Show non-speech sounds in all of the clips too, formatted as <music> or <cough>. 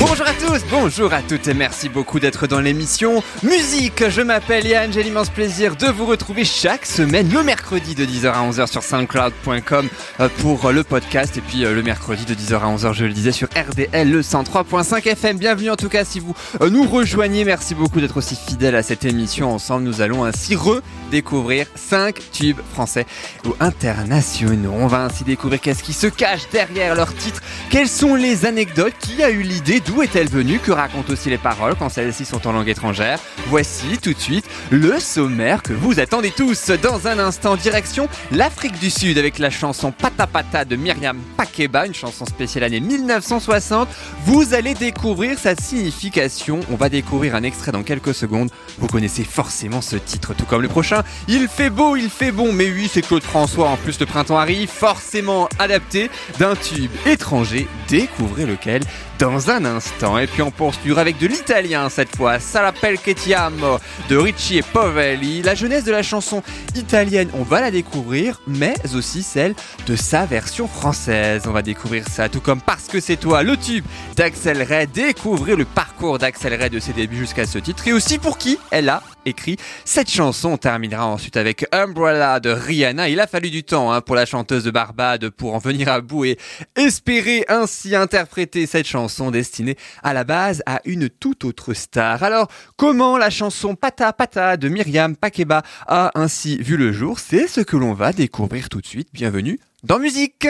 Bonjour à tous, bonjour à toutes et merci beaucoup d'être dans l'émission Musique. Je m'appelle Yann, j'ai l'immense plaisir de vous retrouver chaque semaine le mercredi de 10h à 11h sur soundcloud.com euh, pour le podcast et puis euh, le mercredi de 10h à 11h je le disais sur RDL le 103.5 FM. Bienvenue en tout cas si vous euh, nous rejoignez, merci beaucoup d'être aussi fidèle à cette émission. Ensemble nous allons ainsi redécouvrir 5 tubes français ou internationaux. On va ainsi découvrir qu'est-ce qui se cache derrière leur titre, quelles sont les anecdotes, qui a eu l'idée D'où est-elle venue Que racontent aussi les paroles quand celles-ci sont en langue étrangère? Voici tout de suite le sommaire que vous attendez tous. Dans un instant, direction l'Afrique du Sud avec la chanson Pata Pata de Myriam Pakeba, une chanson spéciale année 1960. Vous allez découvrir sa signification. On va découvrir un extrait dans quelques secondes. Vous connaissez forcément ce titre, tout comme le prochain. Il fait beau, il fait bon, mais oui, c'est Claude François. En plus, le printemps arrive, forcément adapté d'un tube étranger. Découvrez lequel dans un instant. Et puis on poursuivra avec de l'italien cette fois. Salapel che ti de Ricci et Povelli. La jeunesse de la chanson italienne, on va la découvrir, mais aussi celle de sa version française. On va découvrir ça, tout comme Parce que c'est toi, le tube d'Axel Ray. Découvrir le parcours d'Axel Ray de ses débuts jusqu'à ce titre et aussi pour qui elle a écrit cette chanson. On terminera ensuite avec Umbrella de Rihanna. Il a fallu du temps hein, pour la chanteuse de Barbade pour en venir à bout et espérer ainsi interpréter cette chanson destinée à la base à une toute autre star. Alors, comment la chanson Pata Pata de Myriam Pakeba a ainsi vu le jour? C'est ce que l'on va découvrir tout de suite. Bienvenue dans Musique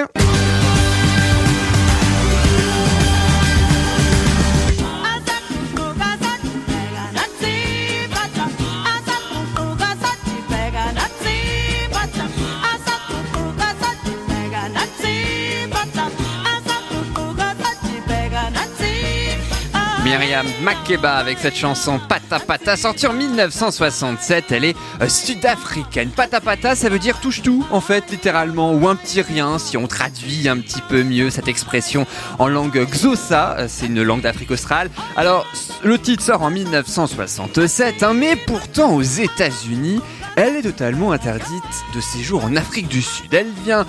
Myriam Makeba avec cette chanson Pata Pata sortie en 1967. Elle est euh, sud-africaine. Pata Pata, ça veut dire touche tout en fait littéralement ou un petit rien si on traduit un petit peu mieux cette expression en langue Xhosa. Euh, c'est une langue d'Afrique australe. Alors le titre sort en 1967, hein, mais pourtant aux États-Unis, elle est totalement interdite de séjour en Afrique du Sud. Elle vient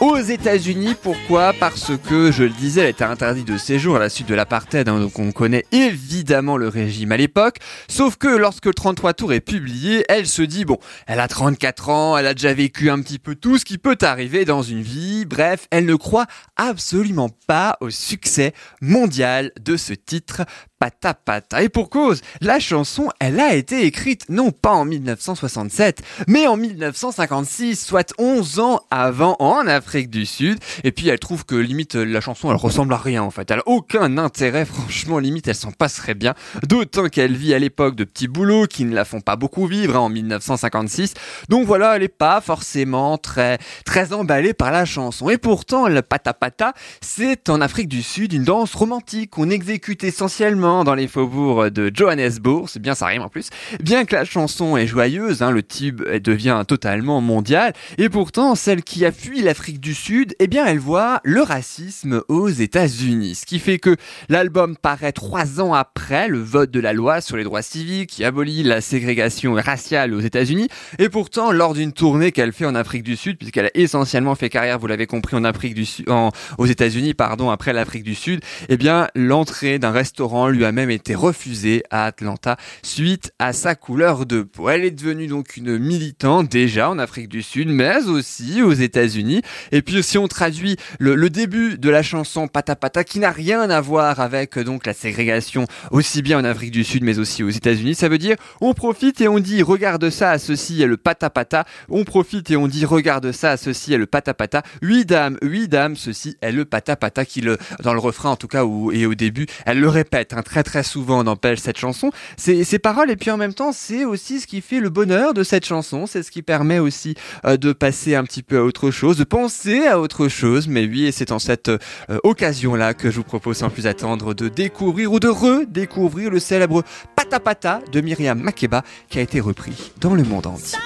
aux États-Unis. Pourquoi? Parce que, je le disais, elle était interdite de séjour à la suite de l'apartheid, hein, donc on connaît évidemment le régime à l'époque. Sauf que lorsque le 33 tours est publié, elle se dit, bon, elle a 34 ans, elle a déjà vécu un petit peu tout ce qui peut arriver dans une vie. Bref, elle ne croit absolument pas au succès mondial de ce titre Pata Pata. Et pour cause, la chanson, elle a été écrite non pas en 1967, mais en 1956, soit 11 ans avant en Afrique du Sud. Et puis elle trouve que limite la chanson, elle ressemble à rien en fait. Elle a aucun intérêt, franchement, limite elle s'en passerait bien. D'autant qu'elle vit à l'époque de petits boulots qui ne la font pas beaucoup vivre hein, en 1956. Donc voilà, elle est pas forcément très très emballée par la chanson. Et pourtant, le Pata Pata, c'est en Afrique du Sud une danse romantique qu'on exécute essentiellement dans les faubourgs de Johannesburg, c'est bien ça rime en plus. Bien que la chanson est joyeuse, hein, le tube devient totalement mondial, et pourtant celle qui a fui l'Afrique du Sud, eh bien elle voit le racisme aux États-Unis, ce qui fait que l'album paraît trois ans après le vote de la loi sur les droits civiques qui abolit la ségrégation raciale aux États-Unis, et pourtant lors d'une tournée qu'elle fait en Afrique du Sud, puisqu'elle a essentiellement fait carrière, vous l'avez compris, en Afrique du Sud, aux États-Unis, pardon, après l'Afrique du Sud, eh bien l'entrée d'un restaurant lui a même été refusée à Atlanta suite à sa couleur de peau. Elle est devenue donc une militante déjà en Afrique du Sud, mais aussi aux États-Unis. Et puis si on traduit le, début de la chanson Pata Pata, qui n'a rien à voir avec donc la ségrégation aussi bien en Afrique du Sud, mais aussi aux États-Unis, ça veut dire on profite et on dit regarde ça, ceci est le Pata Pata. On profite et on dit regarde ça, ceci est le Pata Pata. Huit dames, huit dames, ceci est le Pata Pata qui le dans le refrain en tout cas et au début, elle le répète hein, très très souvent n'empêche cette chanson. Ses paroles et puis en même temps c'est aussi ce qui fait le bonheur de cette chanson. C'est ce qui permet aussi euh, de passer un petit peu à autre chose, de penser à autre chose. Mais oui, et c'est en cette euh, occasion-là que je vous propose sans plus attendre de découvrir ou de redécouvrir le célèbre Pata Pata de Myriam Makeba qui a été repris dans le monde entier.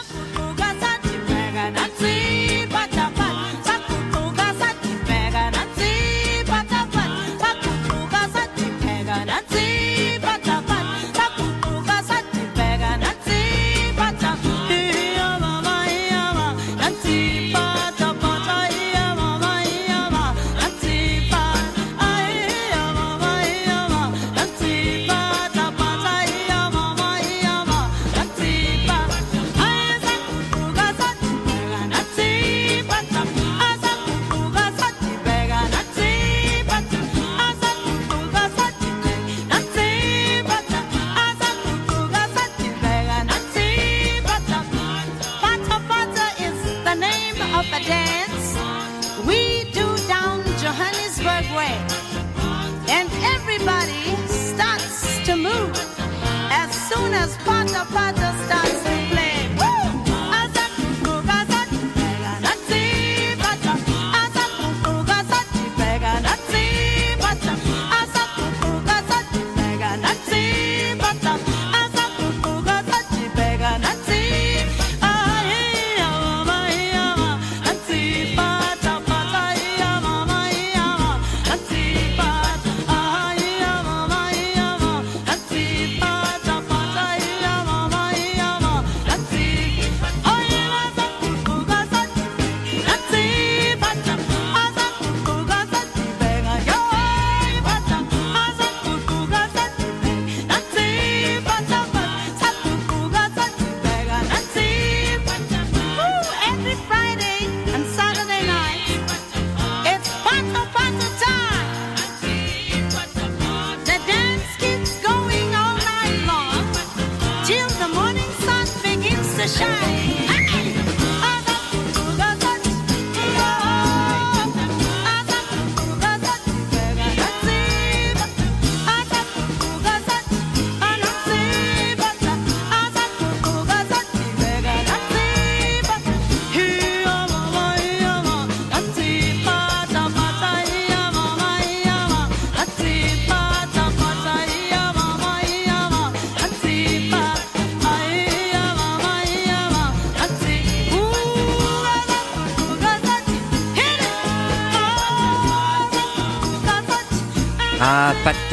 Shine.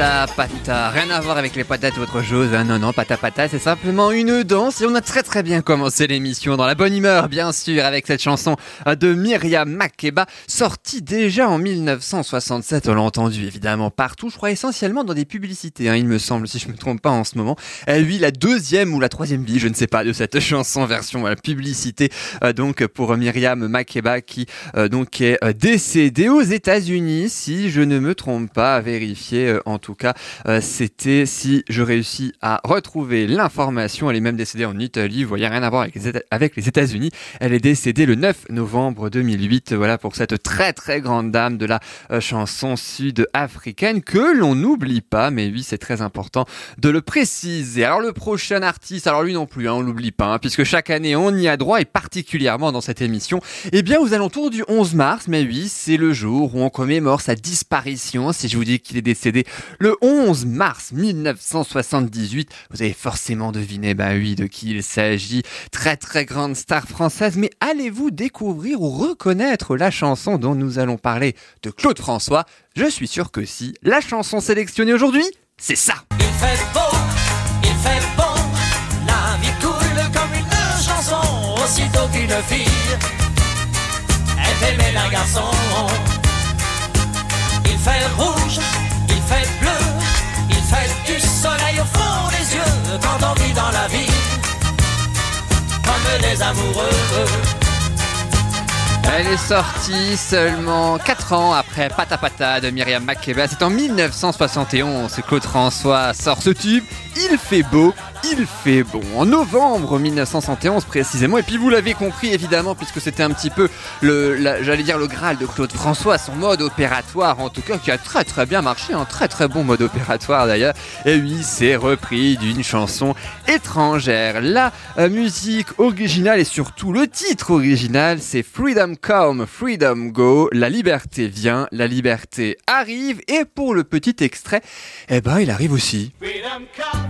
Pata pata, rien à voir avec les patates ou autre chose. hein. Non, non, pata pata, c'est simplement une danse. Et on a très très bien commencé l'émission dans la bonne humeur, bien sûr, avec cette chanson euh, de Myriam Makeba, sortie déjà en 1967. On l'a entendu évidemment partout, je crois essentiellement dans des publicités, hein, il me semble, si je me trompe pas en ce moment. Euh, oui, la deuxième ou la troisième vie, je ne sais pas, de cette chanson version euh, publicité. euh, donc pour Myriam Makeba qui euh, donc est décédée aux États-Unis, si je ne me trompe pas, à vérifier. en tout cas, euh, c'était si je réussis à retrouver l'information. Elle est même décédée en Italie. Vous voyez, rien à voir avec les, États-Unis. Elle est décédée le 9 novembre 2008. Voilà pour cette très très grande dame de la euh, chanson sud-africaine que l'on n'oublie pas. Mais oui, c'est très important de le préciser. Alors le prochain artiste, alors lui non plus, hein, on l'oublie pas, hein, puisque chaque année on y a droit et particulièrement dans cette émission. Eh bien, aux alentours du 11 mars, mais oui, c'est le jour où on commémore sa disparition. Si je vous dis qu'il est décédé le 11 mars 1978, vous avez forcément deviné, bah oui, de qui il s'agit. Très très grande star française, mais allez-vous découvrir ou reconnaître la chanson dont nous allons parler de Claude François? Je suis sûr que si. La chanson sélectionnée aujourd'hui, c'est ça. Il fait beau, il fait bon, la vie coule comme une chanson, aussitôt qu'une fille, elle fait aimer un garçon. Il fait rouge, fait bleu, il fait du soleil au fond des yeux, quand on vit dans la vie, comme des amoureux. Elle est sortie seulement 4 ans après Pata Pata de Myriam Makeba. C'est en 1971 que Claude François sort ce tube. Il fait beau, il fait bon. En novembre 1971 précisément. Et puis vous l'avez compris évidemment puisque c'était un petit peu le, la- j'allais dire le Graal de Claude François, son mode opératoire en tout cas qui a très très bien marché, un très très bon mode opératoire d'ailleurs. Et oui, c'est repris d'une chanson étrangère. La euh, musique originale et surtout le titre original, c'est Freedom Come, Freedom Go. La liberté vient, la liberté arrive. Et pour le petit extrait, eh ben il arrive aussi. Freedom come,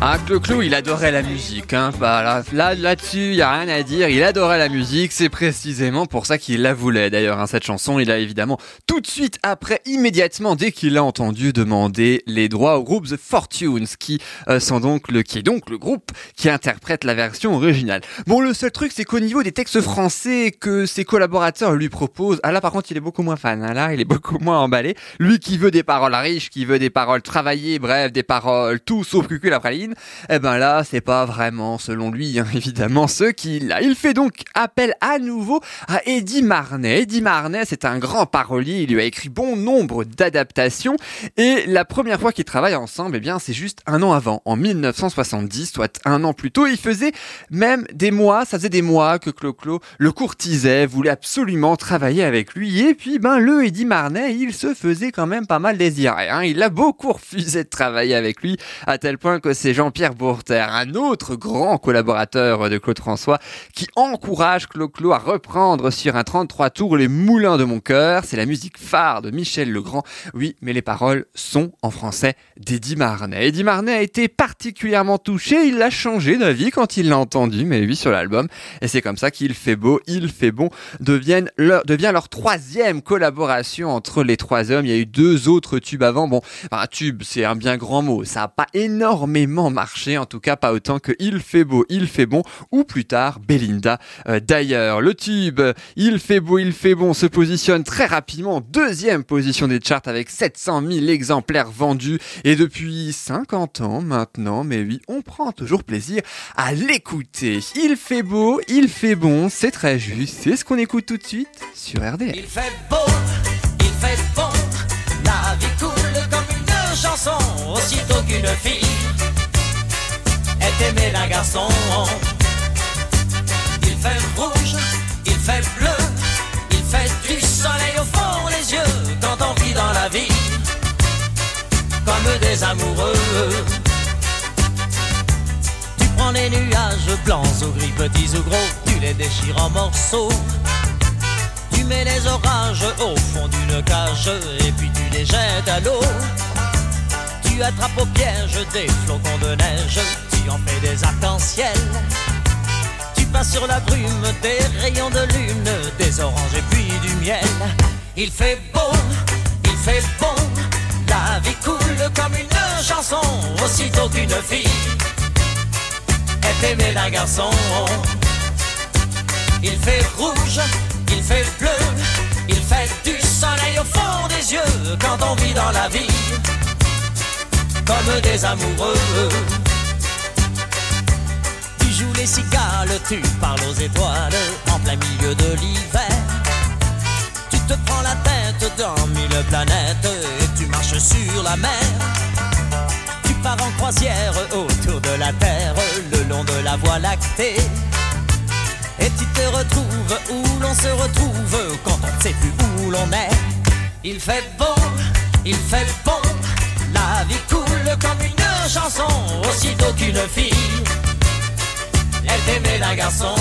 Ah, Clou, il adorait la musique. Hein. Bah, là, là, là-dessus, il y a rien à dire. Il adorait la musique. C'est précisément pour ça qu'il la voulait. D'ailleurs, hein, cette chanson, il a évidemment tout de suite après, immédiatement, dès qu'il l'a entendu demander les droits au groupe The Fortunes, qui euh, sont donc le, qui est donc le groupe qui interprète la version originale. Bon, le seul truc, c'est qu'au niveau des textes français que ses collaborateurs lui proposent, ah là, par contre, il est beaucoup moins fan. hein. Là, il est beaucoup moins emballé. Lui qui veut des paroles riches, qui veut des paroles travaillées, bref, des paroles tout sauf cucul après ligne. Eh ben là, c'est pas vraiment, selon lui, hein, <laughs> évidemment, ce qu'il a. Il fait donc appel à nouveau à Eddie Marnet. Eddie Marnet, c'est un grand parolier, il lui a écrit bon nombre d'adaptations, et la première fois qu'ils travaillent ensemble, eh bien, c'est juste un an avant, en 1970, soit un an plus tôt. Il faisait même des mois, ça faisait des mois que Clo-Clo le courtisait, voulait absolument travailler avec lui, et puis, ben, le Eddie Marnet, il se faisait quand même pas mal désirer, hein. Il a beaucoup refusé de travailler avec lui, à tel point que c'est Jean-Pierre Bourter, un autre grand collaborateur de Claude François, qui encourage Clo-Clo à reprendre sur un 33 tours les moulins de mon cœur. C'est la musique phare de Michel Legrand. Oui, mais les paroles sont en français d'Eddie Marnet. Eddie Marnet a été particulièrement touché. Il a changé d'avis quand il l'a entendu, mais oui, sur l'album. Et c'est comme ça qu'il fait beau, il fait bon, leur, devient leur troisième collaboration entre les trois hommes. Il y a eu deux autres tubes avant. Bon, un tube, c'est un bien grand mot. Ça a pas énormément marché, en tout cas pas autant que Il fait beau, il fait bon, ou plus tard Belinda. Euh, D'ailleurs, le tube Il fait beau, il fait bon se positionne très rapidement en deuxième position des charts avec 700 000 exemplaires vendus et depuis 50 ans maintenant, mais oui, on prend toujours plaisir à l'écouter. Il fait beau, il fait bon, c'est très juste, c'est ce qu'on écoute tout de suite sur RDL. Il fait beau, il fait bon, la vie coule comme une chanson, aussitôt qu'une fille aimée d'un garçon. Il fait rouge, il fait bleu, il fait du soleil au fond des yeux quand on vit dans la vie comme des amoureux. Tu prends les nuages blancs ou gris, petits ou gros, tu les déchires en morceaux. Tu mets les orages au fond d'une cage et puis tu les jettes à l'eau. Tu attrapes au piège des flocons de neige, tu en fais des arcs-en-ciel. Tu passes sur la brume des rayons de lune, des oranges et puis du miel. Il fait beau, il fait bon, la vie coule comme une chanson, aussitôt qu'une fille est aimée d'un garçon. Il fait rouge, il fait bleu, il fait du soleil au fond des yeux quand on vit dans la vie comme des amoureux. Tu joues les cigales, tu parles aux étoiles en plein milieu de l'hiver. Tu te prends la tête dans mille planètes et tu marches sur la mer. Tu pars en croisière autour de la Terre le long de la voie lactée. Et tu te retrouves où l'on se retrouve quand on ne sait plus où l'on est. Il fait beau, il fait bon, la vie coule comme une chanson, aussitôt qu'une fille est aimée d'un garçon.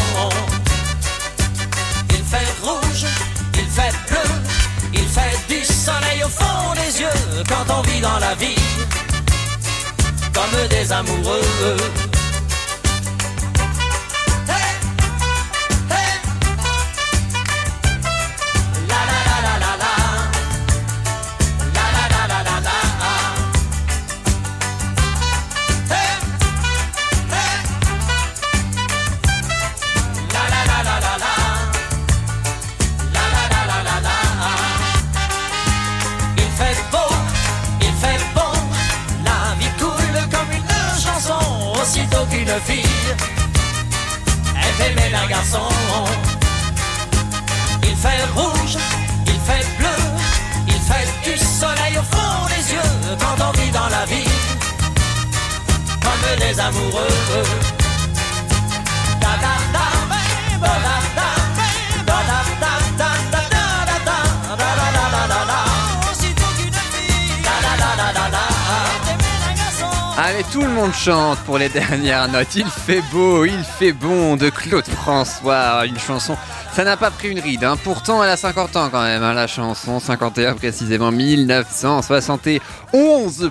Il fait rouge, il fait bleu, il fait du soleil au fond des yeux quand on vit dans la vie comme des amoureux. Les <laughs> dernières notes. Il fait beau, il fait bon de Claude François. Une chanson, ça n'a pas pris une ride. hein. Pourtant, elle a 50 ans quand même, hein, la chanson. 51 précisément, 1971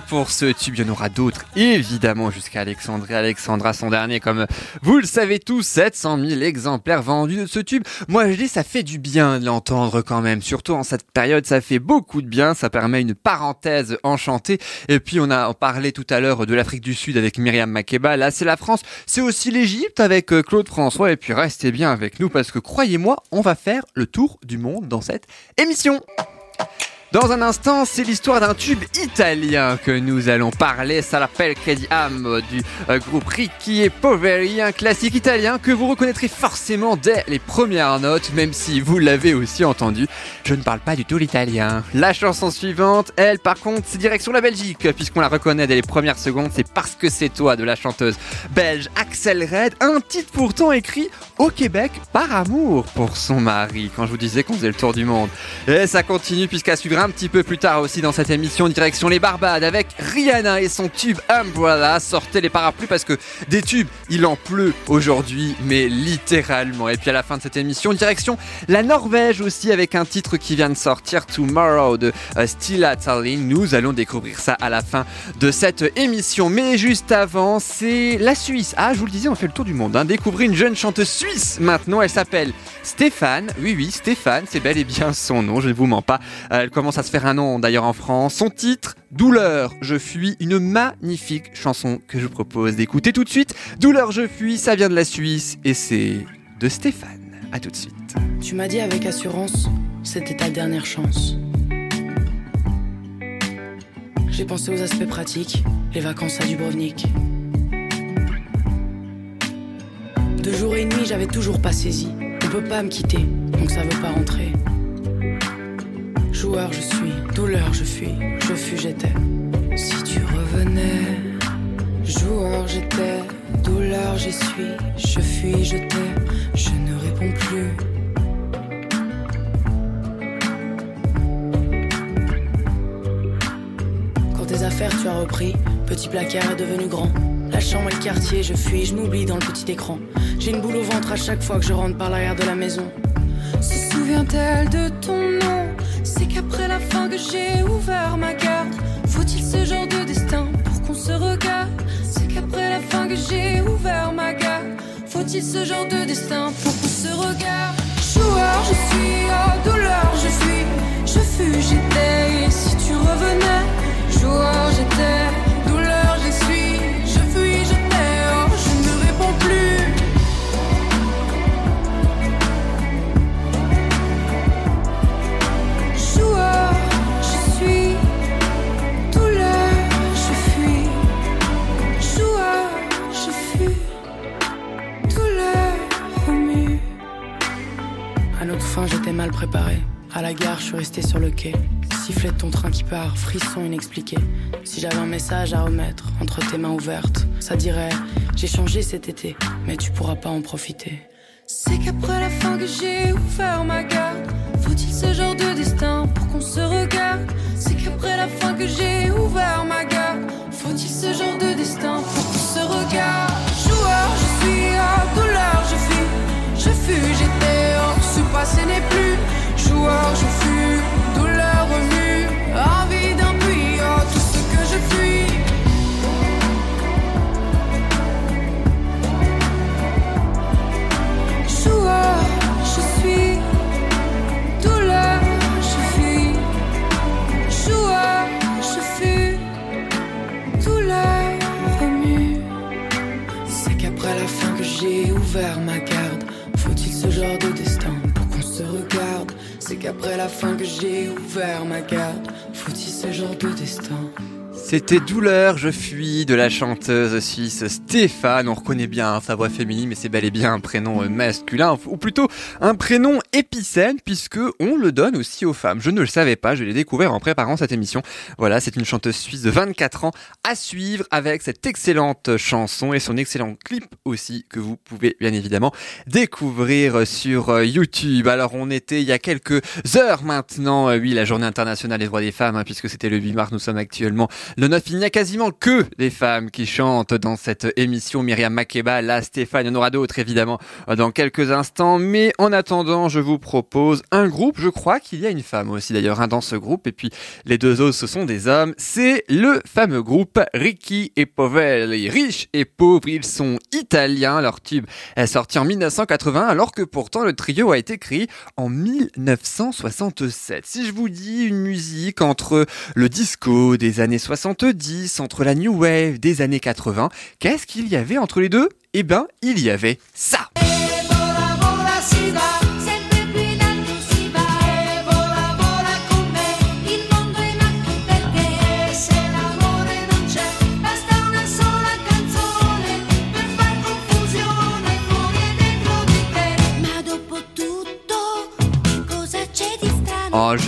pour ce tube. Il y en aura d'autres, évidemment, jusqu'à Alexandre et Alexandra, son dernier, comme vous le savez tous, 700 000 exemplaires vendus de ce tube. Moi, je dis, ça fait du bien de l'entendre quand même. Surtout en cette période, ça fait beaucoup de bien. Ça permet une parenthèse enchantée. Et puis, on a parlé tout à l'heure de l'Afrique du Sud avec Myriam Makeba. Là, c'est la France. C'est aussi l'Égypte avec euh, Claude François. Et puis, restez bien avec nous parce que croyez-moi, on va faire le tour du monde dans cette émission. Dans un instant, c'est l'histoire d'un tube italien que nous allons parler. Ça l'appelle Crediam du euh, groupe Ricky et Poveri, un classique italien que vous reconnaîtrez forcément dès les premières notes, même si vous l'avez aussi entendu. Je ne parle pas du tout l'italien. La chanson suivante, elle, par contre, c'est direction la Belgique, puisqu'on la reconnaît dès les premières secondes. C'est parce que c'est toi de la chanteuse belge Axel Red, un titre pourtant écrit au Québec par amour pour son mari. Quand je vous disais qu'on faisait le tour du monde. Et ça continue puisqu'à suivre un petit peu plus tard aussi dans cette émission direction les Barbades avec Rihanna et son tube Umbrella. Sortez les parapluies parce que des tubes, il en pleut aujourd'hui, mais littéralement. Et puis à la fin de cette émission, direction la Norvège aussi avec un titre qui vient de sortir Tomorrow de euh, Stilla Tallinn. Nous allons découvrir ça à la fin de cette émission. Mais juste avant, c'est la Suisse. Ah, je vous le disais, on fait le tour du monde. Hein. Découvrez une jeune chanteuse suisse maintenant. Elle s'appelle Stéphane. Oui, oui, Stéphane, c'est bel et bien son nom, je ne vous mens pas. Euh, Elle commence à se faire un nom d'ailleurs en France. Son titre, Douleur, je fuis, une magnifique chanson que je vous propose d'écouter tout de suite. Douleur, je fuis, ça vient de la Suisse et c'est de Stéphane. À tout de suite. Tu m'as dit avec assurance, c'était ta dernière chance. J'ai pensé aux aspects pratiques, les vacances à Dubrovnik. De jour et nuit, j'avais toujours pas saisi. On peut pas me quitter, donc ça veut pas rentrer. Joueur, je suis, douleur, je fuis, je fus, j'étais. Si tu revenais, joueur, j'étais, douleur, j'y suis, je fuis, je t'ai, je ne réponds plus. Quand tes affaires tu as repris, petit placard est devenu grand. La chambre et le quartier, je fuis, je m'oublie dans le petit écran. J'ai une boule au ventre à chaque fois que je rentre par l'arrière de la maison. Se souvient-elle de ton nom? Fin que j'ai ouvert ma carte. Faut-il ce genre de destin pour qu'on se regarde? C'est qu'après la fin que j'ai ouvert ma garde. Faut-il ce genre de destin pour qu'on se regarde? Joueur, je suis, oh douleur, je fuis, je fus, j'étais. Et si tu revenais, joueur, j'étais, mal préparé. À la gare, je suis resté sur le quai. Sifflet de ton train qui part, frisson inexpliqué. Si j'avais un message à remettre entre tes mains ouvertes, ça dirait J'ai changé cet été, mais tu pourras pas en profiter. C'est qu'après la fin que j'ai ouvert ma garde. Faut-il ce genre de destin pour qu'on se regarde? C'est qu'après la fin que j'ai ouvert ma garde. Faut-il ce genre de destin pour qu'on se regarde? Joueur, je suis, oh, douleur, je. Je fus, j'étais, oh, ce passé n'est plus. Joueur, je fus, douleur remue. Envie d'un puits, oh, tout ce que je fuis. Joueur, je suis, douleur, je fuis. Joueur, je fus, douleur remue. C'est qu'après la fin que j'ai ouvert ma garde. Ce genre de destin pour qu'on se regarde C'est qu'après la fin que j'ai ouvert ma garde. Faut-il ce genre de destin? C'était Douleur, je fuis de la chanteuse suisse Stéphane. On reconnaît bien sa voix féminine, mais c'est bel et bien un prénom euh, masculin, ou plutôt un prénom épicène, puisque on le donne aussi aux femmes. Je ne le savais pas, je l'ai découvert en préparant cette émission. Voilà, c'est une chanteuse suisse de 24 ans à suivre avec cette excellente chanson et son excellent clip aussi que vous pouvez bien évidemment découvrir sur euh, YouTube. Alors on était il y a quelques heures maintenant, euh, oui, la journée internationale des droits des femmes, hein, puisque c'était le 8 mars, nous sommes actuellement le 9, il n'y a quasiment que des femmes qui chantent dans cette émission. Myriam Makeba, là, Stéphane, il y en aura d'autres évidemment dans quelques instants. Mais en attendant, je vous propose un groupe. Je crois qu'il y a une femme aussi d'ailleurs hein, dans ce groupe. Et puis les deux autres, ce sont des hommes. C'est le fameux groupe Ricky et Povelli. Riches et pauvres, ils sont italiens. Leur tube est sorti en 1980 alors que pourtant le trio a été créé en 1967. Si je vous dis une musique entre le disco des années 70, entre la new wave des années 80, qu'est-ce qu'il y avait entre les deux? Eh ben, il y avait ça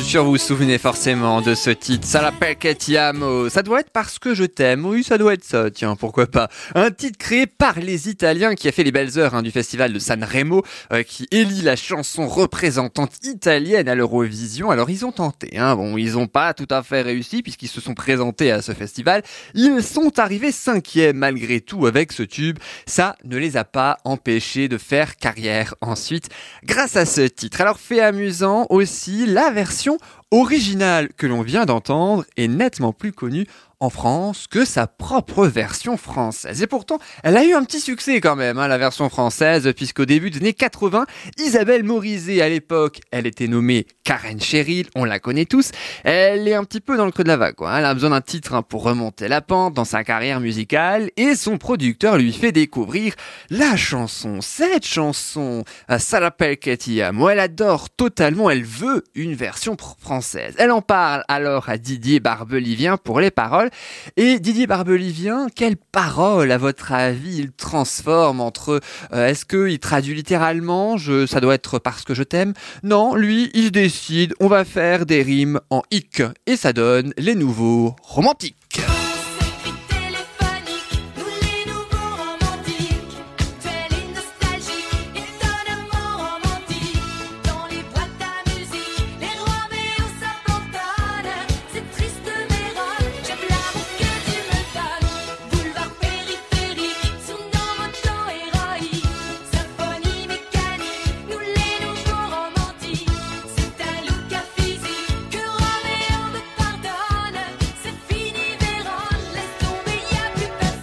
sûr vous vous souvenez forcément de ce titre. Ça l'appelle. Ça doit être parce que je t'aime. Oui, ça doit être ça. Tiens, pourquoi pas. Un titre créé par les Italiens qui a fait les belles heures hein, du festival de Sanremo, euh, qui élit la chanson représentante italienne à l'Eurovision. Alors ils ont tenté. Hein. Bon, ils ont pas tout à fait réussi puisqu'ils se sont présentés à ce festival. Ils sont arrivés cinquième malgré tout avec ce tube. Ça ne les a pas empêchés de faire carrière ensuite grâce à ce titre. Alors fait amusant aussi, la version originale que l'on vient d'entendre est nettement plus connue en France que sa propre version française. Et pourtant, elle a eu un petit succès quand même, hein, la version française, puisqu'au début des années 80, Isabelle Morizet, à l'époque, elle était nommée Karen Cheryl, on la connaît tous, elle est un petit peu dans le creux de la vague, quoi. Elle a besoin d'un titre hein, pour remonter la pente dans sa carrière musicale, et son producteur lui fait découvrir la chanson, cette chanson, euh, ça l'appelle Katy Amo, elle adore totalement, elle veut une version française. Elle en parle alors à Didier Barbelivien pour les paroles, et Didier Barbelivien, quelles paroles, à votre avis, il transforme entre euh, est-ce qu'il traduit littéralement je, Ça doit être parce que je t'aime? Non, lui, il décide, on va faire des rimes en hic. Et ça donne les nouveaux romantiques.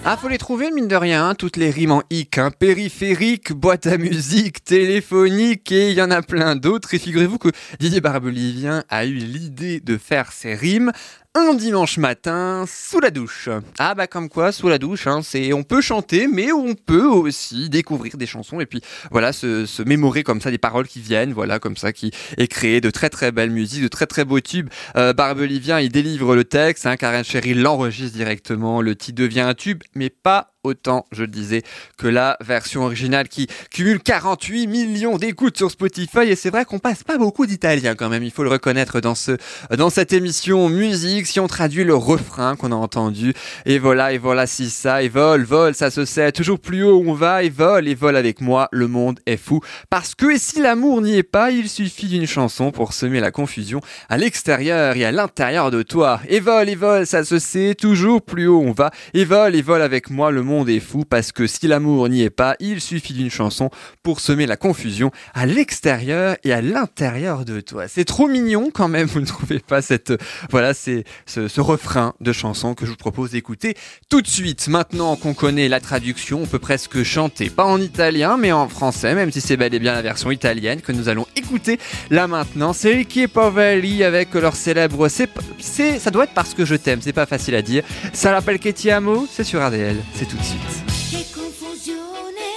Ah, faut les trouver, mine de rien, hein, toutes les rimes en hic, hein, périphérique, boîte à musique, téléphonique, et il y en a plein d'autres. Et figurez-vous que Didier Barbelivien a eu l'idée de faire ces rimes un dimanche matin sous la douche. Ah bah comme quoi sous la douche, hein, c'est on peut chanter, mais on peut aussi découvrir des chansons et puis voilà se, mémorer comme ça des paroles qui viennent, voilà comme ça qui est créé de très très belles musiques, de très très beaux tubes. Euh, Barbelivien il délivre le texte, hein, Karen Cheryl l'enregistre directement, le titre devient un tube, mais pas autant, je le disais, que la version originale qui cumule 48 millions d'écoutes sur Spotify. Et c'est vrai qu'on passe pas beaucoup d'italien quand même, il faut le reconnaître dans ce, dans cette émission musique, si on traduit le refrain qu'on a entendu. Et voilà, et voilà, si ça, et vole, vole, ça se sait, toujours plus haut on va, et vole, et vole avec moi, le monde est fou. Parce que si l'amour n'y est pas, il suffit d'une chanson pour semer la confusion à l'extérieur et à l'intérieur de toi. Et vole, et vole, ça se sait, toujours plus haut on va, et vole, et vole avec moi, le monde est fou. Parce que si l'amour n'y est pas, il suffit d'une chanson pour semer la confusion à l'extérieur et à l'intérieur de toi. C'est trop mignon quand même, vous ne trouvez pas cette, voilà, c'est ce, refrain de chanson que je vous propose d'écouter tout de suite. Maintenant qu'on connaît la traduction, on peut presque chanter, pas en italien, mais en français, même si c'est bel et bien la version italienne que nous allons écouter là maintenant. C'est Ricky Poveri avec leur célèbre, c'est, ça doit être parce que je t'aime, c'est pas facile à dire. Ça l'appelle Che ti amo, c'est sur RDL, c'est tout de suite. Che confusione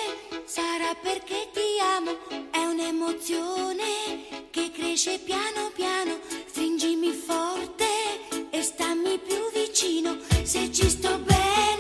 sarà perché ti amo, è un'emozione che cresce piano piano, stringimi forte e stammi più vicino, se ci sto bene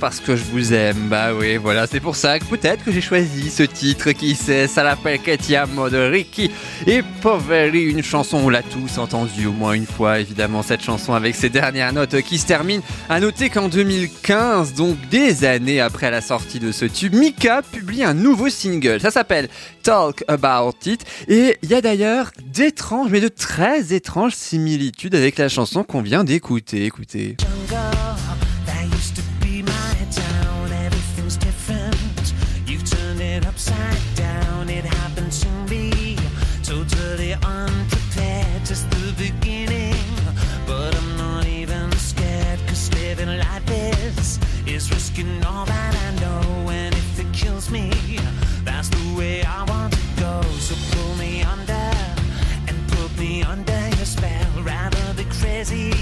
Parce que je vous aime. Bah oui, voilà, c'est pour ça que peut-être que j'ai choisi ce titre. Qui sait Ça l'appelle Ketiamo de Ricky et Poveri, une chanson on l'a tous entendue au moins une fois, évidemment, cette chanson avec ses dernières notes qui se terminent. À noter qu'en 2015, donc des années après la sortie de ce tube, Mika publie un nouveau single. Ça s'appelle Talk About It. Et il y a d'ailleurs d'étranges, mais de très étranges similitudes avec la chanson qu'on vient d'écouter. Écoutez. Is all that I know. And if it kills me, that's the way I want to go. So pull me under and me under your spell. Rather crazy.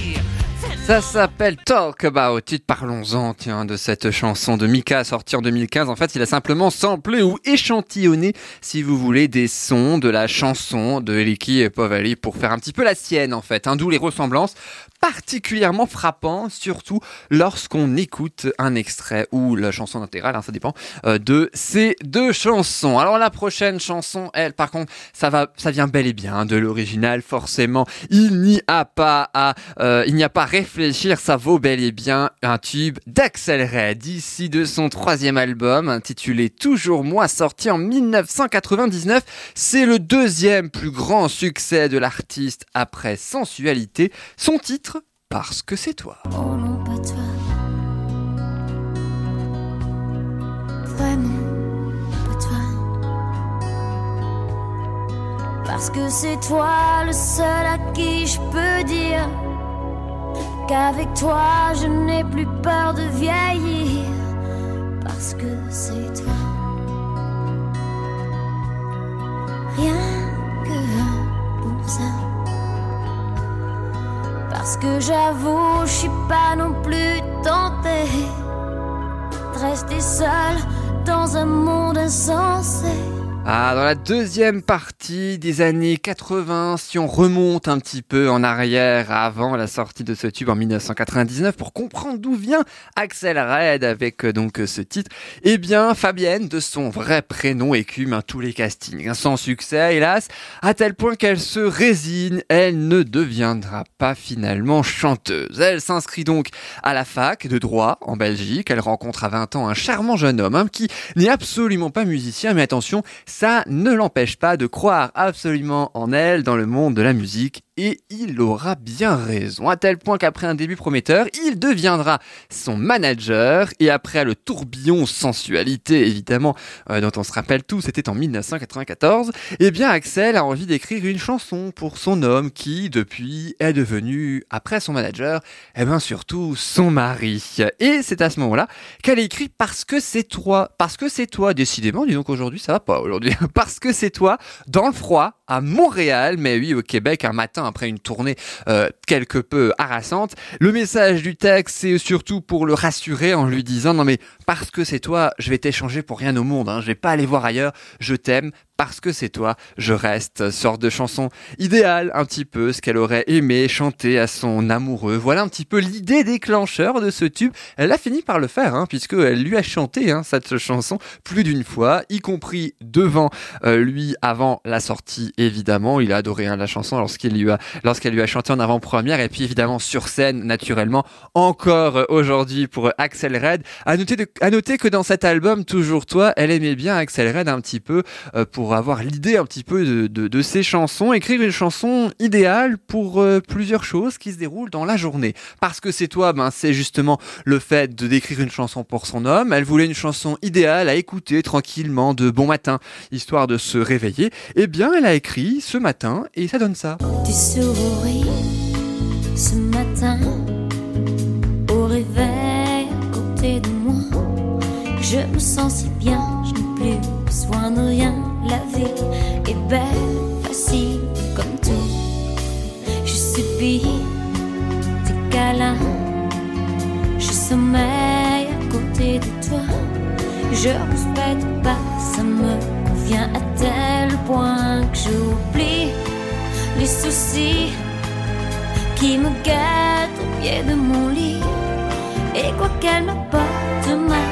Ça s'appelle Talk About It. Parlons-en, tiens, de cette chanson de Mika sortie en 2015. En fait, il a simplement samplé ou échantillonné, si vous voulez, des sons de la chanson de Eliki et Povali pour faire un petit peu la sienne, en fait. Hein, D'où les ressemblances particulièrement frappantes, surtout lorsqu'on écoute un extrait ou la chanson intégrale, hein, ça dépend, euh, de ces deux chansons. Alors la prochaine chanson, elle, par contre, ça va, ça vient bel et bien de l'original, forcément. Il n'y a pas à, euh, il n'y a pas à réfléchir, ça vaut bel et bien un tube d'Axel Red, ici de son troisième album, intitulé Toujours moi, sorti en 1999. C'est le deuxième plus grand succès de l'artiste après Sensualité. Son titre, Parce que c'est toi. Oh non, pas toi. Vraiment, pas toi. Parce que c'est toi le seul à qui je peux dire qu'avec toi je n'ai plus peur de vieillir. Parce que c'est toi. Rien que pour ça. Parce que j'avoue, je suis pas non plus tentée de rester seule dans un monde insensé. Ah, dans la deuxième partie des années 80, si on remonte un petit peu en arrière avant la sortie de ce tube en 1999 pour comprendre d'où vient Axel Red avec euh, donc euh, ce titre, eh bien Fabienne de son vrai prénom écume hein, tous les castings, hein, sans succès hélas, à tel point qu'elle se résigne, elle ne deviendra pas finalement chanteuse. Elle s'inscrit donc à la fac de droit en Belgique, elle rencontre à 20 ans un charmant jeune homme hein, qui n'est absolument pas musicien, mais attention, ça ne l'empêche pas de croire absolument en elle dans le monde de la musique et il aura bien raison, à tel point qu'après un début prometteur, il deviendra son manager. Et après le tourbillon sensualité évidemment euh, dont on se rappelle tous, c'était en 1994, eh bien Axel a envie d'écrire une chanson pour son homme qui depuis est devenu, après son manager, eh bien surtout son mari. Et c'est à ce moment-là qu'elle écrit parce que c'est toi, parce que c'est toi, décidément, dis donc aujourd'hui ça va pas aujourd'hui, <laughs> parce que c'est toi, dans le froid, à Montréal, mais oui au Québec, un matin après une tournée euh, quelque peu harassante. Le message du texte, c'est surtout pour le rassurer en lui disant non mais parce que c'est toi, je vais t'échanger pour rien au monde, hein, je vais pas aller voir ailleurs, je t'aime, parce que c'est toi, je reste. Sorte de chanson idéale, un petit peu, ce qu'elle aurait aimé chanter à son amoureux. Voilà un petit peu l'idée déclencheur de ce tube. Elle a fini par le faire, hein, puisqu'elle lui a chanté hein, cette chanson plus d'une fois, y compris devant euh, lui avant la sortie, évidemment. Il a adoré hein, la chanson lui lorsqu'elle lui a chanté en avant-première, et puis évidemment sur scène, naturellement, encore aujourd'hui pour Axel Red. À noter, noter que dans cet album, Toujours Toi, elle aimait bien Axel Red un petit peu euh, pour avoir l'idée un petit peu de, de, ses chansons, écrire une chanson idéale pour euh, plusieurs choses qui se déroulent dans la journée. Parce que c'est toi, ben, c'est justement le fait de décrire une chanson pour son homme. Elle voulait une chanson idéale à écouter tranquillement de bon matin, histoire de se réveiller. Eh bien, elle a écrit ce matin et ça donne ça. Tu souris ce matin au réveil à côté de moi. Je me sens si bien, plus besoin de rien. La vie est belle, facile comme tout. Je subis tes câlins, je sommeille à côté de toi. Je respecte pas, ça me convient à tel point que j'oublie les soucis qui me guettent au pied de mon lit. Et quoi qu'elle m'apporte ma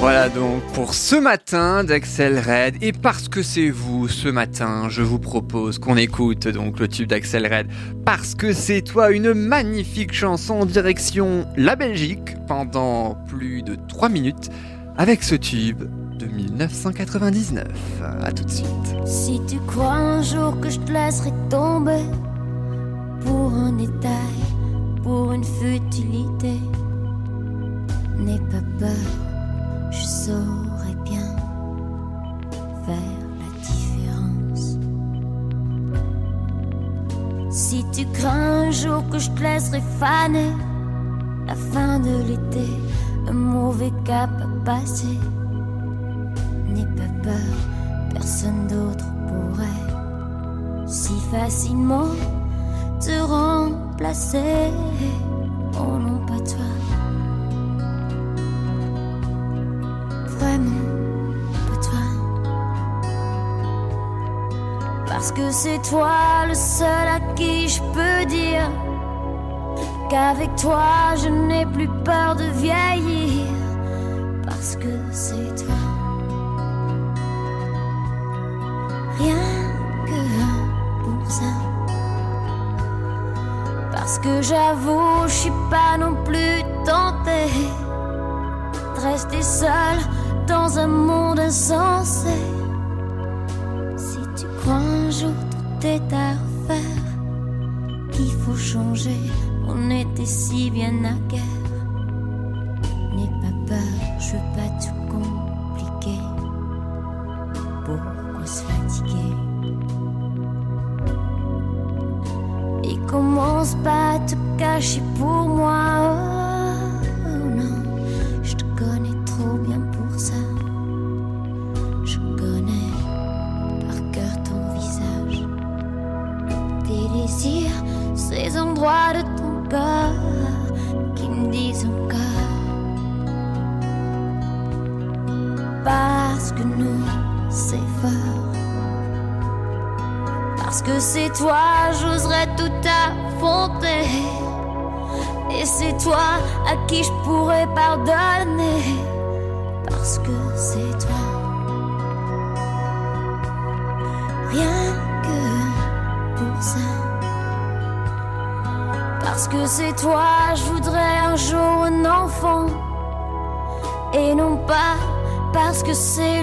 Voilà donc pour ce matin d'Axel Red. Et parce que c'est vous ce matin, je vous propose qu'on écoute donc le tube d'Axel Red. Parce que c'est toi une magnifique chanson en direction la Belgique pendant plus de 3 minutes avec ce tube de 1999. A tout de suite. Si tu crois un jour que je te laisserai tomber pour un détail, pour une futilité, n'aie pas peur, je saurai bien faire la différence. Si tu crains un jour que je te laisserai faner, la fin de l'été, un mauvais cap à passer, n'aie pas peur personne d'autre pourrait si facilement te remplacer. Oh Vraiment, pas toi. Parce que c'est toi le seul à qui je peux dire qu'avec toi je n'ai plus peur de vieillir. Parce que c'est toi. rien que pour ça. Parce que j'avoue, je suis pas non plus tentée de rester seule dans un monde insensé. Si tu crois un jour tout est à refaire, qu'il faut changer, on était si bien à guerre. Toi, j'oserais tout affronter. Et c'est toi à qui je pourrais pardonner. Parce que c'est toi. Rien que pour ça. Parce que c'est toi, je voudrais un jour un enfant. Et non pas parce que c'est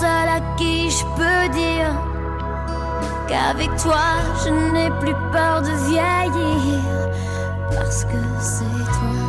seul à qui je peux dire qu'avec toi je n'ai plus peur de vieillir. Parce que c'est toi.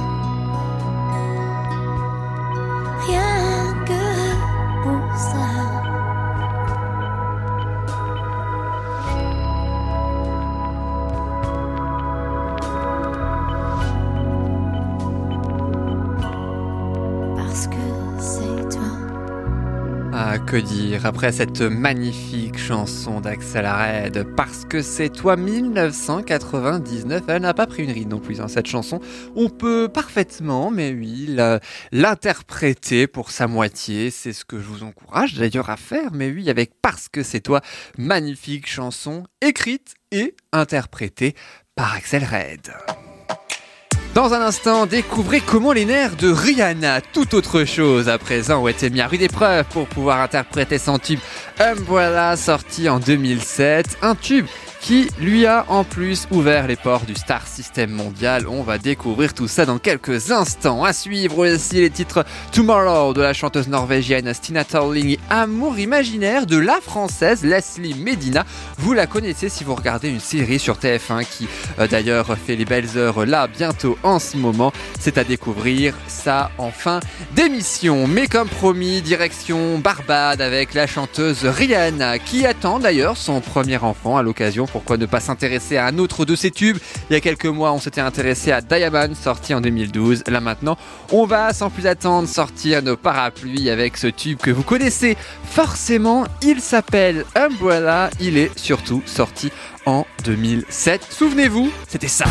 Que dire après cette magnifique chanson d'Axel Red Parce que c'est toi 1999. Elle n'a pas pris une ride non plus, hein, cette chanson. On peut parfaitement, mais oui, l'interpréter pour sa moitié. C'est ce que je vous encourage d'ailleurs à faire. Mais oui, avec Parce que c'est toi, magnifique chanson écrite et interprétée par Axel Red. Dans un instant, découvrez comment les nerfs de Rihanna, tout autre chose à présent, ont été mis à rude épreuve pour pouvoir interpréter son tube Umbrella sorti en 2007. Un tube qui lui a en plus ouvert les ports du Star System mondial. On va découvrir tout ça dans quelques instants. À suivre aussi les titres Tomorrow de la chanteuse norvégienne Stina Tarling et Amour imaginaire de la française Leslie Medina. Vous la connaissez si vous regardez une série sur TF1 qui euh, d'ailleurs fait les belles heures là bientôt en ce moment. C'est à découvrir ça en fin d'émission. Mais comme promis, direction Barbade avec la chanteuse Rihanna qui attend d'ailleurs son premier enfant à l'occasion. Pourquoi ne pas s'intéresser à un autre de ses tubes Il y a quelques mois, on s'était intéressé à Diamond sorti en 2012. Là maintenant, on va sans plus attendre sortir nos parapluies avec ce tube que vous connaissez forcément. Il s'appelle Umbrella. Il est surtout sorti en 2007. Souvenez-vous, c'était ça.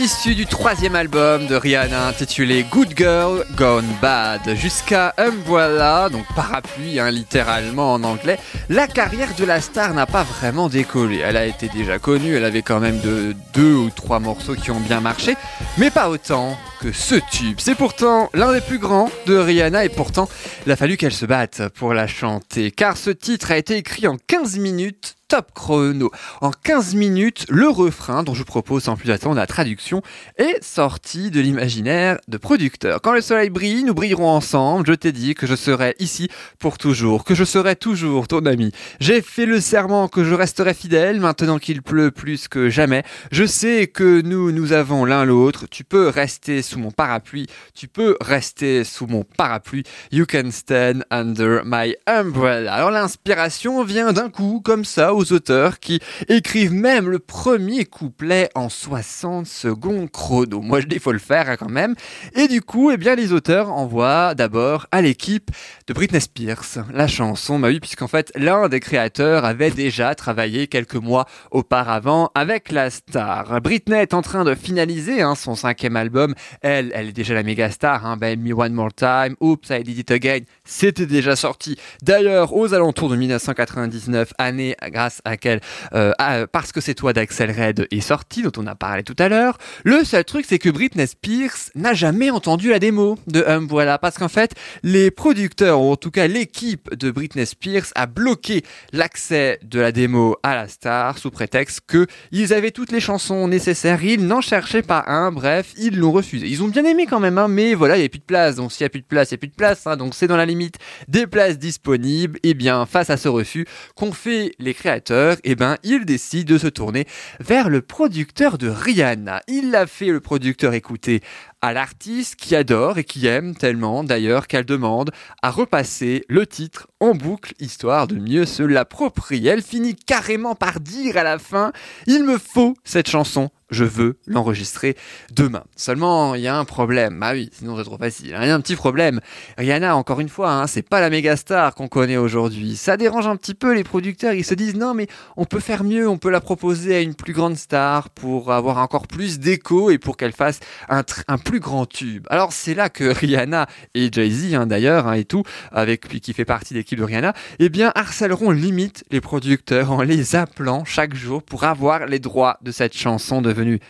Issu du troisième album de Rihanna intitulé Good Girl Gone Bad. Jusqu'à Umbrella, donc parapluie hein, littéralement en anglais, la carrière de la star n'a pas vraiment décollé. Elle a été déjà connue, elle avait quand même de deux ou trois morceaux qui ont bien marché, mais pas autant que ce tube. C'est pourtant l'un des plus grands de Rihanna et pourtant il a fallu qu'elle se batte pour la chanter car ce titre a été écrit en 15 minutes top chrono. En 15 minutes, le refrain, dont je vous propose sans plus attendre la traduction, est sorti de l'imaginaire de producteurs. Quand le soleil brille, nous brillerons ensemble. Je t'ai dit que je serai ici pour toujours, que je serai toujours ton ami. J'ai fait le serment que je resterai fidèle maintenant qu'il pleut plus que jamais. Je sais que nous, nous avons l'un l'autre. Tu peux rester sous mon parapluie. Tu peux rester sous mon parapluie. You can stand under my umbrella. Alors l'inspiration vient d'un coup, comme ça, auteurs qui écrivent même le premier couplet en 60 secondes chrono. Moi je dis faut le faire hein, quand même. Et du coup, eh bien les auteurs envoient d'abord à l'équipe de Britney Spears la chanson. Bah oui, puisqu'en fait l'un des créateurs avait déjà travaillé quelques mois auparavant avec la star. Britney est en train de finaliser hein, son cinquième album. Elle, elle est déjà la méga star. Hein, Bend Me One More Time, Oops I Did It Again, c'était déjà sorti. D'ailleurs, aux alentours de 1999, année grâce à laquelle, euh, parce que c'est toi d'Axel Red est sorti, dont on a parlé tout à l'heure. Le seul truc, c'est que Britney Spears n'a jamais entendu la démo de Hum Voilà, parce qu'en fait, les producteurs, ou en tout cas l'équipe de Britney Spears, a bloqué l'accès de la démo à la star sous prétexte que ils avaient toutes les chansons nécessaires, ils n'en cherchaient pas un, bref, ils l'ont refusé. Ils ont bien aimé quand même, hein, mais voilà, il n'y a plus de place, donc s'il n'y a plus de place, il n'y a plus de place, hein, donc c'est dans la limite des places disponibles, et bien face à ce refus qu'ont fait les créateurs, et ben ils décident de se tourner vers le producteur de Rihanna. Il l'a fait le producteur écouter à l'artiste qui adore et qui aime tellement d'ailleurs qu'elle demande à repasser le titre en boucle histoire de mieux se l'approprier. Elle finit carrément par dire à la fin il me faut cette chanson je veux l'enregistrer demain. Seulement, il y a un problème. Ah oui, sinon c'est trop facile. Il y a un petit problème. Rihanna, encore une fois, hein, c'est pas la méga star qu'on connaît aujourd'hui. Ça dérange un petit peu les producteurs. Ils se disent non, mais on peut faire mieux. On peut la proposer à une plus grande star pour avoir encore plus d'écho et pour qu'elle fasse un, plus grand tube. Alors c'est là que Rihanna et Jay-Z, hein, d'ailleurs, hein, et tout, avec qui fait partie de l'équipe de Rihanna, eh bien harcèleront limite les producteurs en les appelant chaque jour pour avoir les droits de cette chanson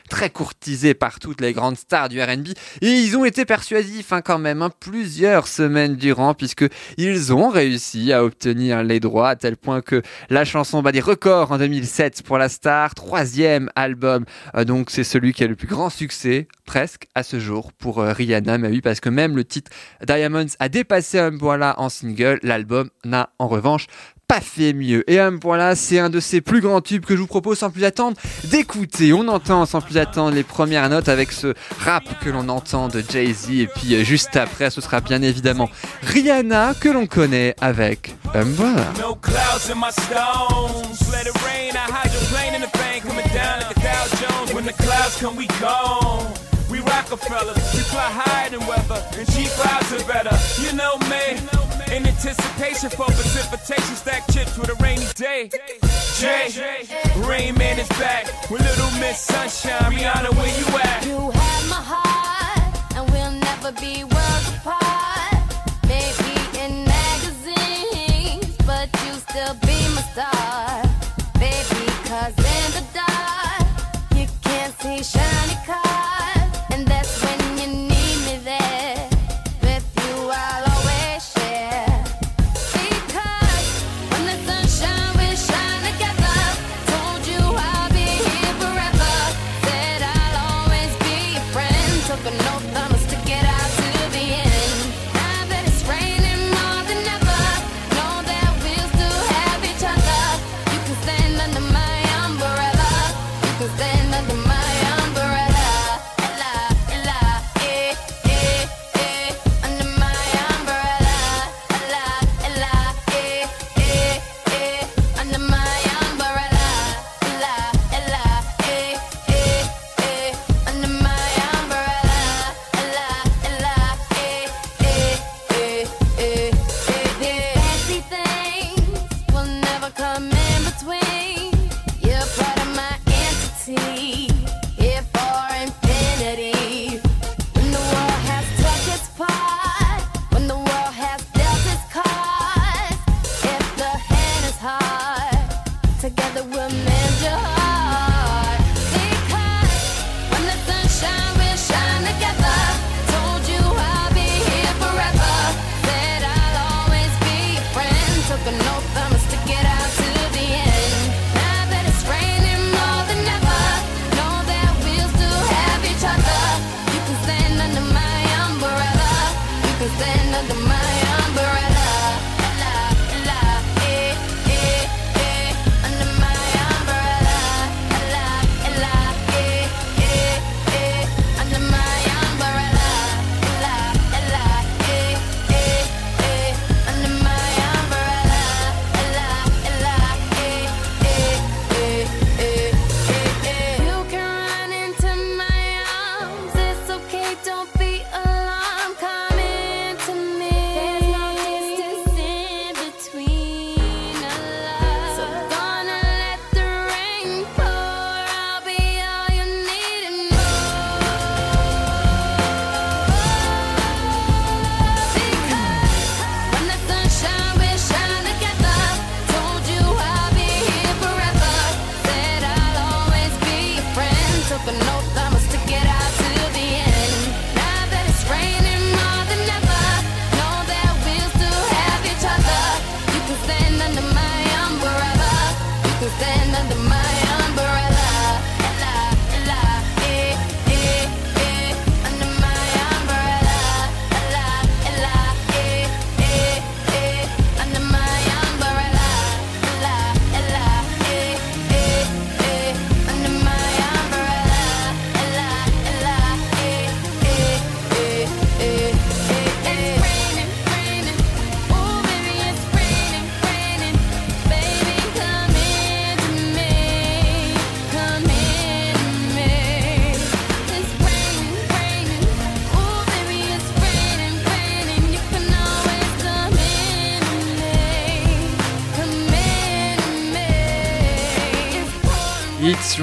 très courtisée par toutes les grandes stars du R&B. Et ils ont été persuasifs hein, quand même, hein, plusieurs semaines durant, puisque ils ont réussi à obtenir les droits à tel point que la chanson bat des records en 2007 pour la star, troisième album. Euh, donc c'est celui qui a le plus grand succès presque à ce jour pour euh, Rihanna, mais oui, parce que même le titre Diamonds a dépassé un voilà en single, l'album n'a en revanche pas fait mieux. Et un voilà, c'est un de ces plus grands tubes que je vous propose sans plus attendre d'écouter. On entend sans plus attendre les premières notes avec ce rap que l'on entend de Jay-Z et puis euh, juste après, ce sera bien évidemment Rihanna que l'on connaît avec Umbrella. No. Rockefellers, we fly higher than weather, and cheap vibes are better. You know me, in anticipation for precipitation, stack chips with a rainy day. Jay, Rain Man is back with Little Miss Sunshine. Rihanna, where you at? You have my heart, and we'll never be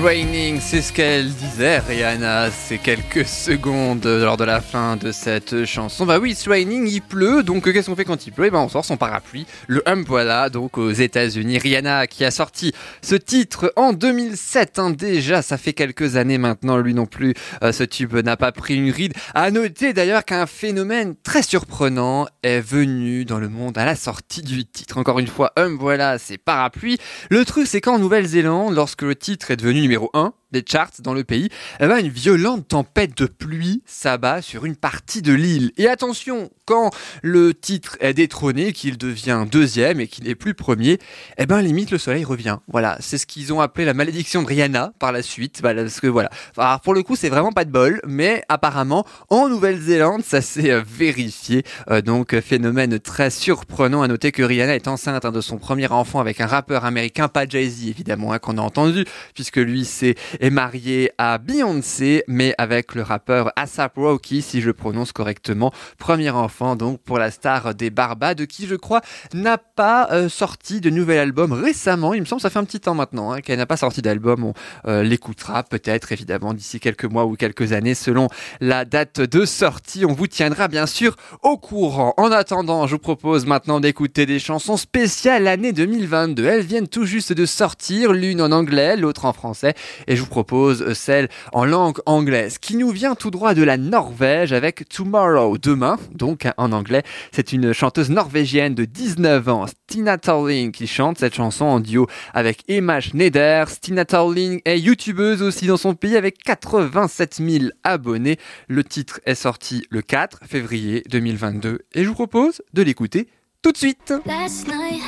It's c'est ce qu'elle disait, Rihanna, c'est quelques secondes lors de la fin de cette chanson. Bah oui, it's raining, il pleut, donc qu'est-ce qu'on fait quand il pleut? Eh ben on sort son parapluie, le umbrella, donc aux États-Unis. Rihanna qui a sorti ce titre en 2007, hein, déjà, ça fait quelques années maintenant, lui non plus, euh, ce tube n'a pas pris une ride. À noter d'ailleurs qu'un phénomène très surprenant est venu dans le monde à la sortie du titre. Encore une fois, umbrella, c'est parapluie. Le truc, c'est qu'en Nouvelle-Zélande, lorsque le titre est devenu numéro 1 des charts dans le pays, eh ben, une violente tempête de pluie s'abat sur une partie de l'île. Et attention, quand le titre est détrôné, qu'il devient deuxième et qu'il n'est plus premier, eh ben, limite le soleil revient. Voilà, c'est ce qu'ils ont appelé la malédiction de Rihanna par la suite. Parce que voilà. Alors, pour le coup, c'est vraiment pas de bol, mais apparemment, en Nouvelle-Zélande, ça s'est euh, vérifié. Euh, donc, phénomène très surprenant à noter que Rihanna est enceinte hein, de son premier enfant avec un rappeur américain, pas Jay-Z évidemment, hein, qu'on a entendu, puisque lui c'est est marié à Beyoncé, mais avec le rappeur ASAP Rocky, si je prononce correctement. Premier enfant donc pour la star des Barbades, qui je crois n'a pas euh, sorti de nouvel album récemment. Il me semble ça fait un petit temps maintenant hein, qu'elle n'a pas sorti d'album. On euh, l'écoutera peut-être évidemment d'ici quelques mois ou quelques années selon la date de sortie. On vous tiendra bien sûr au courant. En attendant, je vous propose maintenant d'écouter des chansons spéciales l'année 2022. Elles viennent tout juste de sortir, l'une en anglais, l'autre en français. Et je propose euh, celle en langue anglaise qui nous vient tout droit de la Norvège avec Tomorrow, demain, donc hein, en anglais. C'est une chanteuse norvégienne de 19 ans, Stina Tarling, qui chante cette chanson en duo avec Emma Schneider. Stina Tarling est youtubeuse aussi dans son pays avec 87 000 abonnés. Le titre est sorti le 4 février 2022 et je vous propose de l'écouter tout de suite. Last night,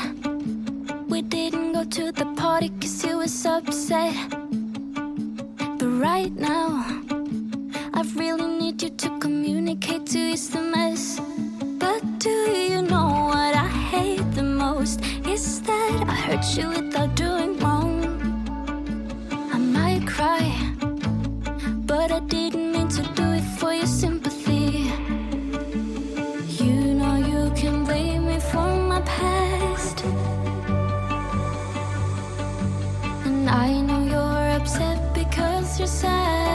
we didn't go to the party. Right now, I really need you to communicate to ease the mess. But do you know what I hate the most? Is that I hurt you without doing wrong. I might cry, but I didn't mean to do it for your sympathy. You know you can blame me for my past. And I know you're upset you said.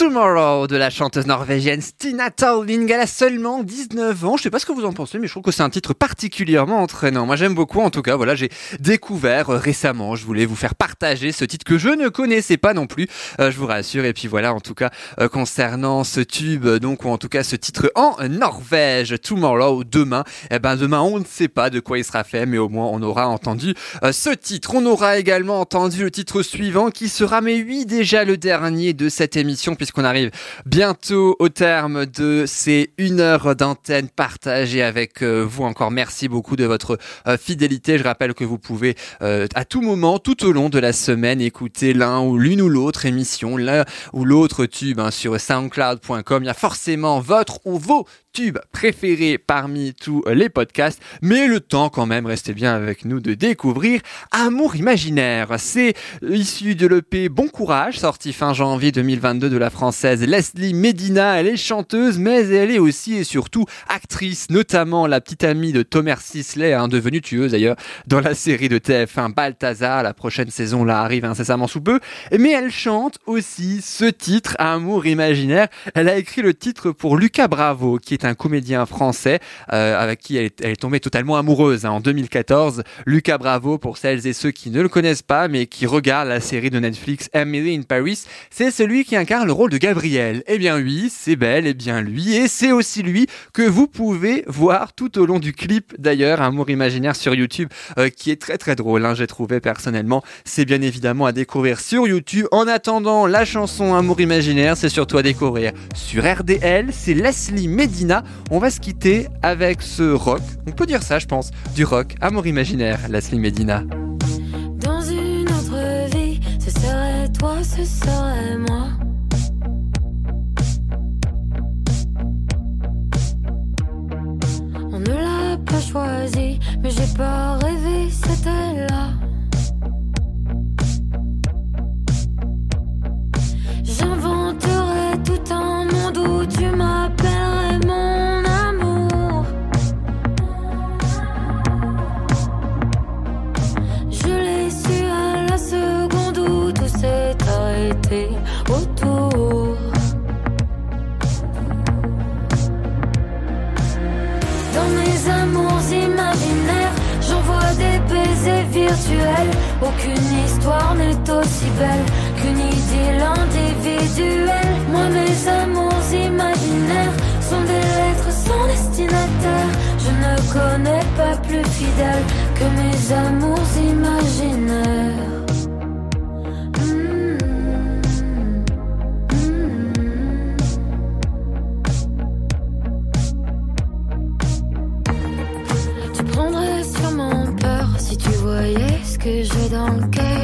Tomorrow de la chanteuse norvégienne Stina Tarling. Elle a seulement 19 ans. Je sais pas ce que vous en pensez, mais je trouve que c'est un titre particulièrement entraînant. Moi, j'aime beaucoup. En tout cas, voilà, j'ai découvert euh, récemment. Je voulais vous faire partager ce titre que je ne connaissais pas non plus. euh, je vous rassure. Et puis voilà, en tout cas, euh, concernant ce tube, donc, ou en tout cas ce titre en Norvège, Tomorrow, demain. Eh ben, demain, on ne sait pas de quoi il sera fait, mais au moins, on aura entendu ce titre. On aura également entendu le titre suivant qui sera, mais oui, déjà le dernier de cette émission puisqu'on arrive bientôt au terme de ces une heure d'antenne partagée avec euh, vous. Encore merci beaucoup de votre euh, fidélité. Je rappelle que vous pouvez euh, à tout moment, tout au long de la semaine, écouter l'un ou l'une ou l'autre émission, l'un ou l'autre tube hein, sur soundcloud.com. Il y a forcément votre ou vos tubes préférés parmi tous les podcasts, mais le temps quand même, restez bien avec nous de découvrir Amour imaginaire. C'est issu de l'EP Bon Courage, sorti fin janvier 2022 de la française Leslie Medina. Elle est chanteuse, mais elle est aussi et surtout actrice, notamment la petite amie de Thomas Sisley, hein, devenue tueuse d'ailleurs, dans la série de TF1 Balthazar. La prochaine saison là arrive incessamment sous peu. Mais elle chante aussi ce titre, Amour imaginaire. Elle a écrit le titre pour Lucas Bravo, qui est un comédien français euh, avec qui elle est, tombée totalement amoureuse hein, en 2014. Lucas Bravo, pour celles et ceux qui ne le connaissent pas, mais qui regardent la série de Netflix Emily in Paris, c'est celui qui incarne le rôle de Gabriel. Eh bien oui, c'est bel et bien lui, et c'est aussi lui que vous pouvez voir tout au long du clip d'ailleurs, Amour imaginaire sur YouTube, euh, qui est très très drôle, hein, j'ai trouvé personnellement. C'est bien évidemment à découvrir sur YouTube. En attendant, la chanson Amour imaginaire, c'est surtout à découvrir sur RDL, c'est Leslie Medina. On va se quitter avec ce rock, on peut dire ça je pense, du rock, Amour imaginaire, Leslie Medina. Dans une autre vie, ce serait toi, ce serait moi. On ne l'a pas choisi, mais j'ai pas rêvé, c'était là. J'inventerai tout un monde où tu m'appellerais mon amour. Je l'ai su à la seconde où tout s'est arrêté j'envoie des baisers virtuels. Aucune histoire n'est aussi belle qu'une idylle individuelle. Moi, mes amours imaginaires sont des lettres sans destinataire. Je ne connais pas plus fidèle que mes amours imaginaires. Voyais ce que j'ai dans le cœur.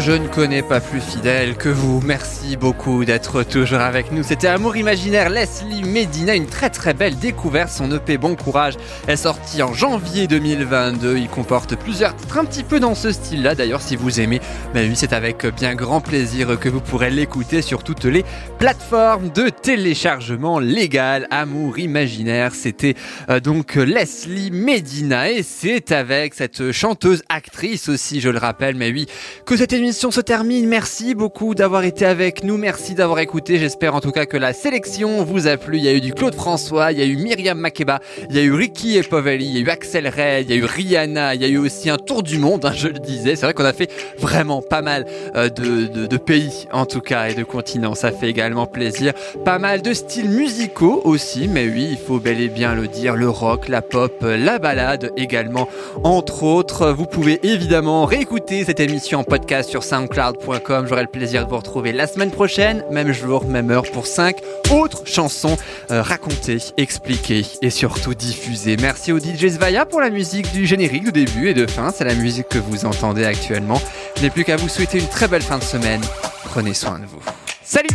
Je ne connais pas plus fidèle que vous. Merci beaucoup d'être toujours avec nous. C'était Amour imaginaire Leslie Medina, une très très belle découverte. Son EP Bon Courage est sorti en janvier 2022. Il comporte plusieurs titres un petit peu dans ce style-là. D'ailleurs si vous aimez, ben oui c'est avec bien grand plaisir que vous pourrez l'écouter sur toutes les plateformes de téléchargement légal. Amour imaginaire, c'était euh, donc Leslie Medina et c'est avec cette chanteuse actrice aussi, je le rappelle, mais oui, que cette émission se termine. Merci beaucoup d'avoir été avec nous. Merci d'avoir écouté. J'espère en tout cas que la sélection vous a plu. Il y a eu du Claude François, il y a eu Myriam Makeba, il y a eu Ricky Poveli, il y a eu Axel Ray, il y a eu Rihanna, il y a eu aussi un tour du monde, hein, je le disais. C'est vrai qu'on a fait vraiment pas mal euh, de, de- de pays en tout cas et de continents. Ça fait également plaisir. Pas mal de styles musicaux aussi, mais oui, il faut bel et bien le dire. Le rock, la pop, la balade également, entre autres. Vous pouvez évidemment réécouter cette émission en podcast sur soundcloud.com. J'aurai le plaisir de vous retrouver la semaine prochaine, même jour, même heure, pour cinq autres chansons euh, racontées, expliquées et surtout diffusées. Merci au DJ Svaya pour la musique du générique de début et de fin. C'est la musique que vous entendez actuellement. N'ai plus qu'à vous souhaiter une très belle fin de semaine. Prenez soin de vous. Salut